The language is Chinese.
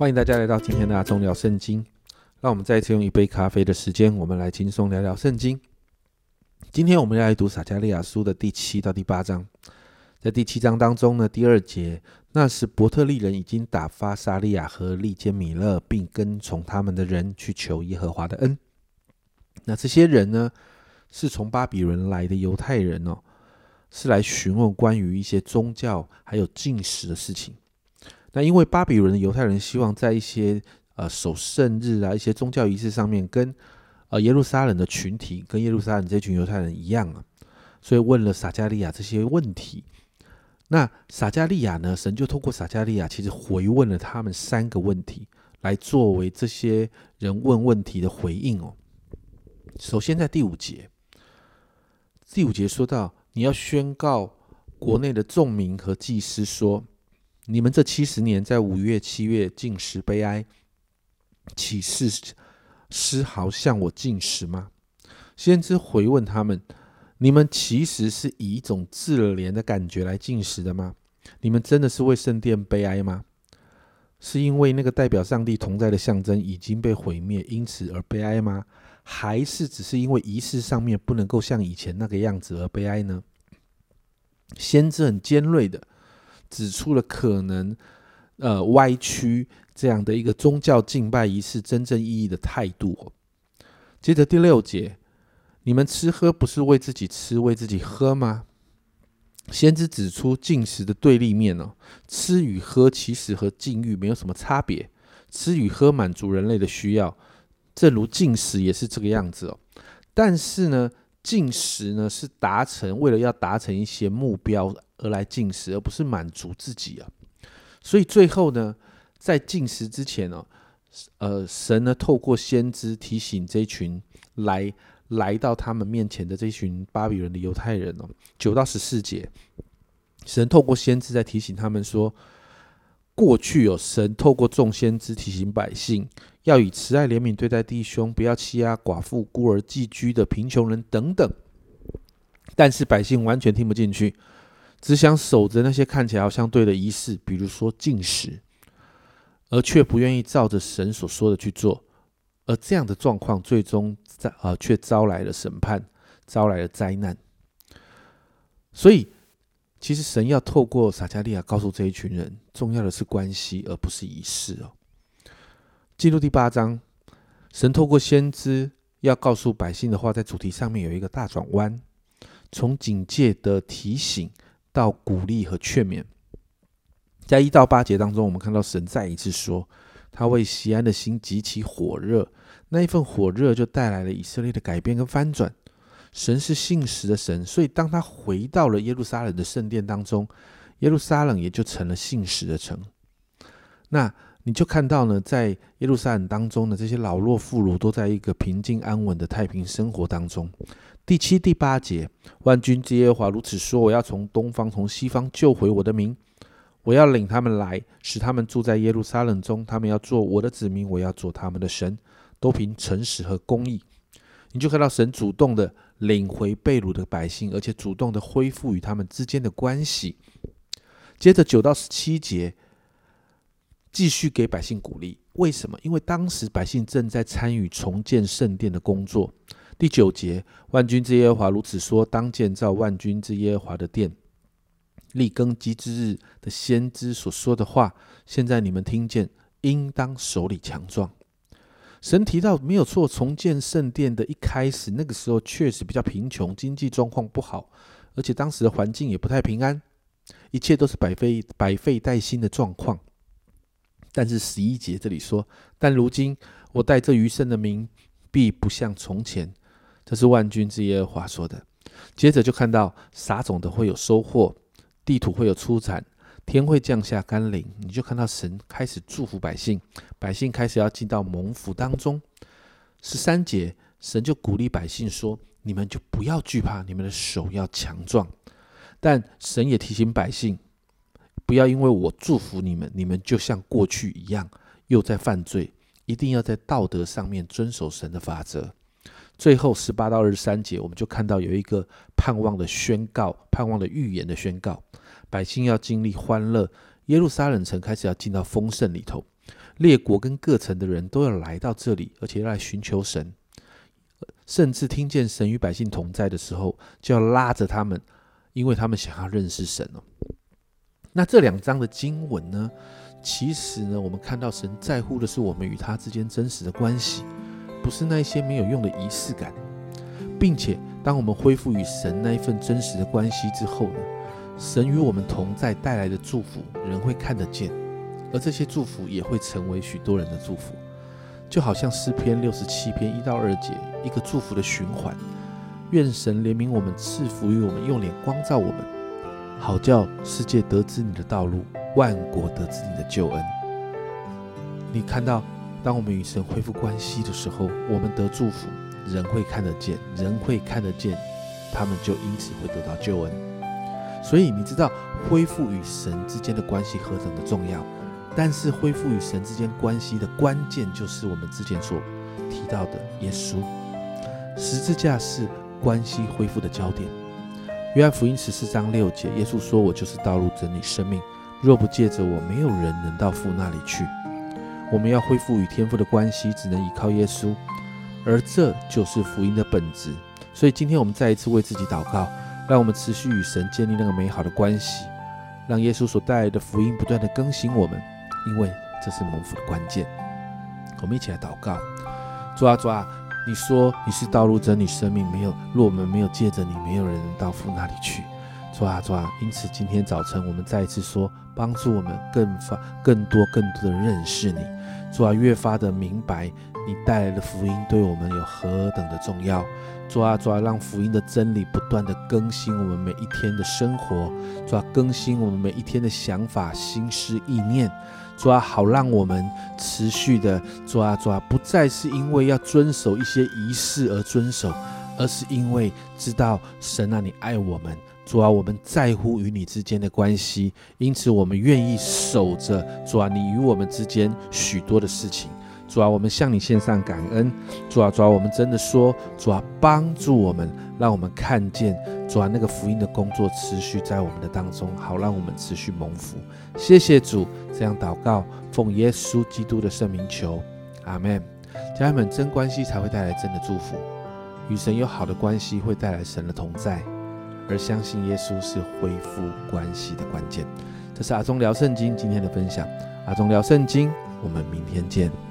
欢迎大家来到今天的中聊圣经。让我们再次用一杯咖啡的时间，我们来轻松聊聊圣经。今天我们要来读撒加利亚书的第七到第八章。在第七章当中呢，第二节，那时伯特利人已经打发撒利亚和利坚米勒，并跟从他们的人去求耶和华的恩。那这些人呢，是从巴比伦来的犹太人哦，是来询问关于一些宗教还有进食的事情。那因为巴比伦的犹太人希望在一些呃守圣日啊、一些宗教仪式上面，跟呃耶路撒冷的群体、跟耶路撒冷这群犹太人一样啊，所以问了撒加利亚这些问题。那撒加利亚呢，神就通过撒加利亚，其实回问了他们三个问题，来作为这些人问问题的回应哦。首先在第五节，第五节说到，你要宣告国内的众民和祭司说。你们这七十年在五月、七月进食悲哀，岂是丝毫向我进食吗？先知回问他们：你们其实是以一种自怜的感觉来进食的吗？你们真的是为圣殿悲哀吗？是因为那个代表上帝同在的象征已经被毁灭，因此而悲哀吗？还是只是因为仪式上面不能够像以前那个样子而悲哀呢？先知很尖锐的。指出了可能，呃，歪曲这样的一个宗教敬拜仪式真正意义的态度。接着第六节，你们吃喝不是为自己吃，为自己喝吗？先知指出进食的对立面哦，吃与喝其实和禁欲没有什么差别，吃与喝满足人类的需要，正如进食也是这个样子哦。但是呢，进食呢是达成为了要达成一些目标。而来进食，而不是满足自己啊！所以最后呢，在进食之前呢，呃，神呢透过先知提醒这群来来到他们面前的这群巴比伦的犹太人哦，九到十四节，神透过先知在提醒他们说，过去有神透过众先知提醒百姓，要以慈爱怜悯对待弟兄，不要欺压寡妇、孤儿、寄居的贫穷人等等，但是百姓完全听不进去。只想守着那些看起来好像对的仪式，比如说进食，而却不愿意照着神所说的去做，而这样的状况最终在啊却招来了审判，招来了灾难。所以，其实神要透过撒加利亚告诉这一群人，重要的是关系，而不是仪式哦。进入第八章，神透过先知要告诉百姓的话，在主题上面有一个大转弯，从警戒的提醒。到鼓励和劝勉，在一到八节当中，我们看到神再一次说，他为西安的心极其火热，那一份火热就带来了以色列的改变跟翻转。神是信实的神，所以当他回到了耶路撒冷的圣殿当中，耶路撒冷也就成了信实的城。那你就看到呢，在耶路撒冷当中的这些老弱妇孺都在一个平静安稳的太平生活当中。第七、第八节，万军之耶和华如此说：“我要从东方、从西方救回我的民，我要领他们来，使他们住在耶路撒冷中。他们要做我的子民，我要做他们的神，都凭诚实和公义。”你就看到神主动的领回被掳的百姓，而且主动的恢复与他们之间的关系。接着九到十七节，继续给百姓鼓励。为什么？因为当时百姓正在参与重建圣殿的工作。第九节，万军之耶和华如此说：当建造万军之耶和华的殿，立根基之日的先知所说的话，现在你们听见，应当手里强壮。神提到没有错，重建圣殿的一开始，那个时候确实比较贫穷，经济状况不好，而且当时的环境也不太平安，一切都是百废百废待兴的状况。但是十一节这里说，但如今我带这余剩的民，必不像从前。这是万军之耶和华说的。接着就看到撒种的会有收获，地土会有出产，天会降下甘霖。你就看到神开始祝福百姓，百姓开始要进到蒙福当中。十三节，神就鼓励百姓说：“你们就不要惧怕，你们的手要强壮。”但神也提醒百姓，不要因为我祝福你们，你们就像过去一样又在犯罪，一定要在道德上面遵守神的法则。最后十八到二十三节，我们就看到有一个盼望的宣告，盼望的预言的宣告，百姓要经历欢乐，耶路撒冷城开始要进到丰盛里头。列国跟各城的人都要来到这里，而且要来寻求神，甚至听见神与百姓同在的时候，就要拉着他们，因为他们想要认识神哦。那这两章的经文呢，其实呢，我们看到神在乎的是我们与他之间真实的关系，不是那一些没有用的仪式感，并且当我们恢复与神那一份真实的关系之后呢，神与我们同在带来的祝福，人会看得见。而这些祝福也会成为许多人的祝福，就好像诗篇六十七篇一到二节一个祝福的循环。愿神怜悯我们，赐福于我们，用脸光照我们，好叫世界得知你的道路，万国得知你的救恩。你看到，当我们与神恢复关系的时候，我们得祝福，人会看得见，人会看得见，他们就因此会得到救恩。所以你知道，恢复与神之间的关系何等的重要。但是恢复与神之间关系的关键，就是我们之前所提到的耶稣。十字架是关系恢复的焦点。约翰福音十四章六节，耶稣说：“我就是道路、真理、生命。若不借着我，没有人能到父那里去。”我们要恢复与天父的关系，只能依靠耶稣，而这就是福音的本质。所以今天我们再一次为自己祷告，让我们持续与神建立那个美好的关系，让耶稣所带来的福音不断的更新我们。因为这是蒙福的关键，我们一起来祷告。主啊，主啊，你说你是道路、真理、生命，没有若我们没有借着你，没有人能到父那里去。主啊，主啊，因此今天早晨我们再一次说，帮助我们更发、更多、更多的认识你。主啊，越发的明白你带来的福音对我们有何等的重要。抓啊，抓啊，让福音的真理不断的更新我们每一天的生活，抓，更新我们每一天的想法、心思、意念。抓，好让我们持续的抓啊抓，不再是因为要遵守一些仪式而遵守，而是因为知道神啊，你爱我们，主啊，我们在乎与你之间的关系，因此我们愿意守着主啊，你与我们之间许多的事情。主啊，我们向你献上感恩。主啊，主啊，我们真的说，主啊，帮助我们，让我们看见主啊那个福音的工作持续在我们的当中，好让我们持续蒙福。谢谢主，这样祷告，奉耶稣基督的圣名求，阿门。家人们，真关系才会带来真的祝福，与神有好的关系会带来神的同在，而相信耶稣是恢复关系的关键。这是阿忠聊圣经今天的分享，阿忠聊圣经，我们明天见。